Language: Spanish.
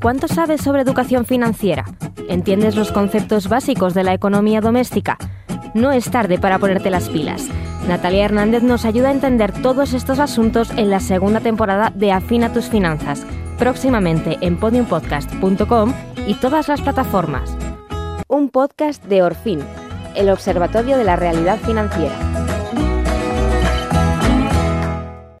¿Cuánto sabes sobre educación financiera? ¿Entiendes los conceptos básicos de la economía doméstica? No es tarde para ponerte las pilas. Natalia Hernández nos ayuda a entender todos estos asuntos en la segunda temporada de Afina tus finanzas, próximamente en podiumpodcast.com y todas las plataformas. Un podcast de Orfin, el Observatorio de la Realidad Financiera.